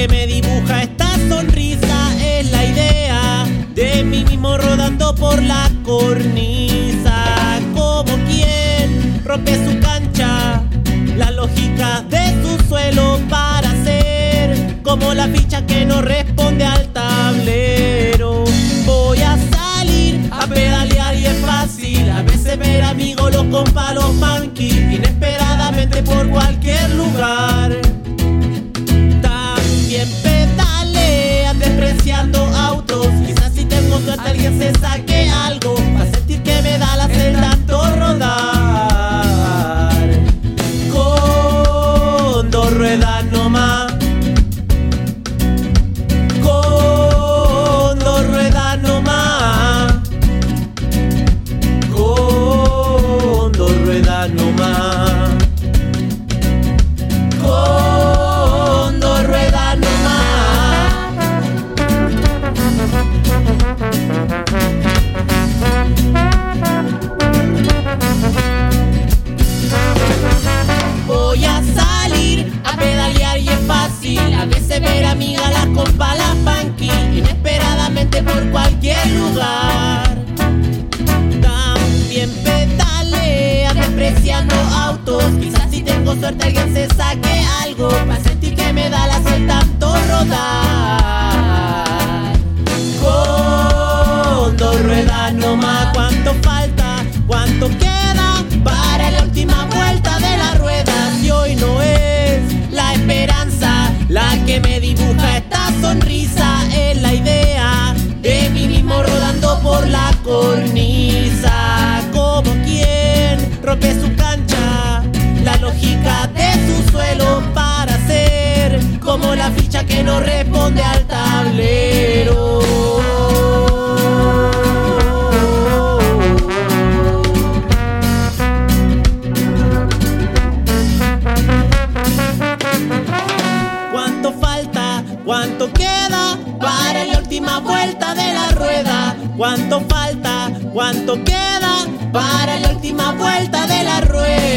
que me dibuja esta sonrisa es la idea de mí mismo rodando por la cornisa. Como quien rompe su cancha, la lógica de su suelo para ser como la ficha que no responde al Since I suerte alguien se saque algo. la ficha que no responde al tablero. ¿Cuánto falta? ¿Cuánto queda para la última vuelta de la rueda? ¿Cuánto falta? ¿Cuánto queda para la última vuelta de la rueda?